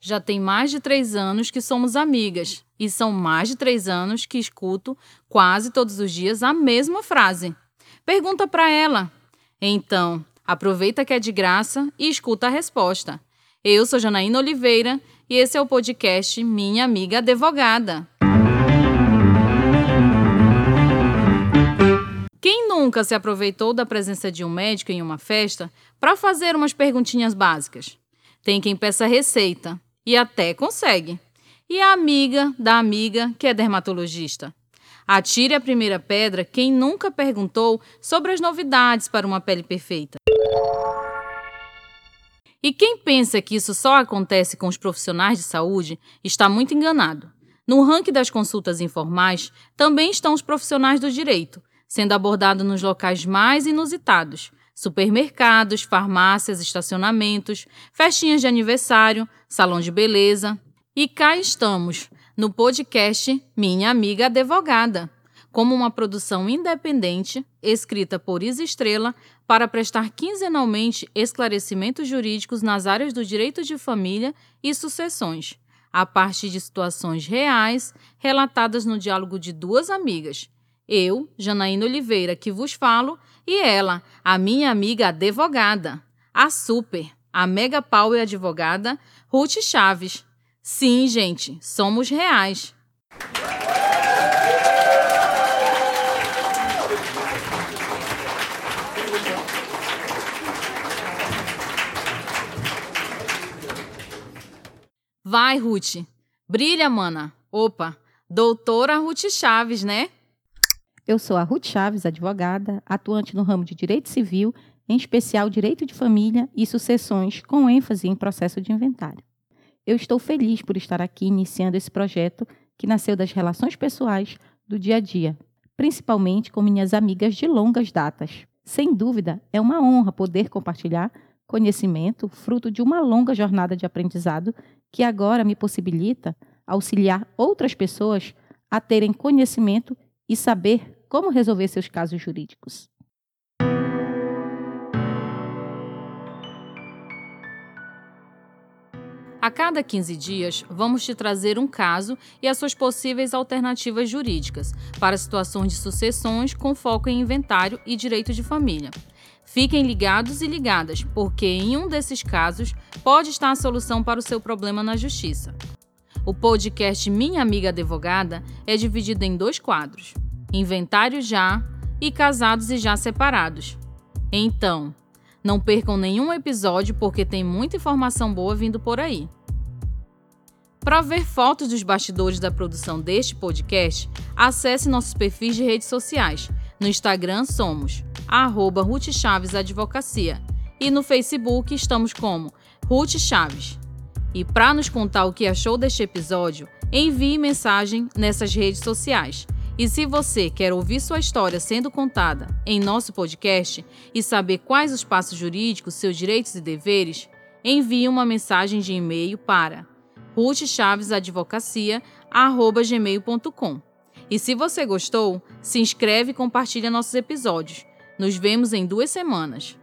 Já tem mais de três anos que somos amigas e são mais de três anos que escuto quase todos os dias a mesma frase. Pergunta para ela. Então, aproveita que é de graça e escuta a resposta. Eu sou Janaína Oliveira e esse é o podcast Minha Amiga Advogada. Quem nunca se aproveitou da presença de um médico em uma festa para fazer umas perguntinhas básicas? Tem quem peça receita e até consegue. E a amiga da amiga que é dermatologista. Atire a primeira pedra quem nunca perguntou sobre as novidades para uma pele perfeita. E quem pensa que isso só acontece com os profissionais de saúde está muito enganado. No ranking das consultas informais também estão os profissionais do direito, sendo abordado nos locais mais inusitados, supermercados, farmácias, estacionamentos, festinhas de aniversário, salão de beleza. E cá estamos, no podcast Minha Amiga Advogada, como uma produção independente, escrita por Isa Estrela, para prestar quinzenalmente esclarecimentos jurídicos nas áreas do direito de família e sucessões, a partir de situações reais relatadas no diálogo de duas amigas. Eu, Janaína Oliveira, que vos falo, e ela, a minha amiga advogada, a super, a mega power advogada, Ruth Chaves. Sim, gente, somos reais. Vai, Ruth. Brilha, mana. Opa, doutora Ruth Chaves, né? Eu sou a Ruth Chaves, advogada, atuante no ramo de direito civil, em especial direito de família e sucessões, com ênfase em processo de inventário. Eu estou feliz por estar aqui iniciando esse projeto que nasceu das relações pessoais do dia a dia, principalmente com minhas amigas de longas datas. Sem dúvida, é uma honra poder compartilhar conhecimento fruto de uma longa jornada de aprendizado que agora me possibilita auxiliar outras pessoas a terem conhecimento e saber como resolver seus casos jurídicos. A cada 15 dias, vamos te trazer um caso e as suas possíveis alternativas jurídicas para situações de sucessões com foco em inventário e direito de família. Fiquem ligados e ligadas, porque em um desses casos pode estar a solução para o seu problema na justiça. O podcast Minha Amiga Advogada é dividido em dois quadros inventário já e casados e já separados. Então, não percam nenhum episódio porque tem muita informação boa vindo por aí. Para ver fotos dos bastidores da produção deste podcast, acesse nossos perfis de redes sociais. No Instagram somos arroba Ruth Chaves Advocacia e no Facebook estamos como Ruth Chaves. E para nos contar o que achou deste episódio, envie mensagem nessas redes sociais. E se você quer ouvir sua história sendo contada em nosso podcast e saber quais os passos jurídicos, seus direitos e deveres, envie uma mensagem de e-mail para ruthchavesadvocacia@gmail.com. E se você gostou, se inscreve e compartilha nossos episódios. Nos vemos em duas semanas.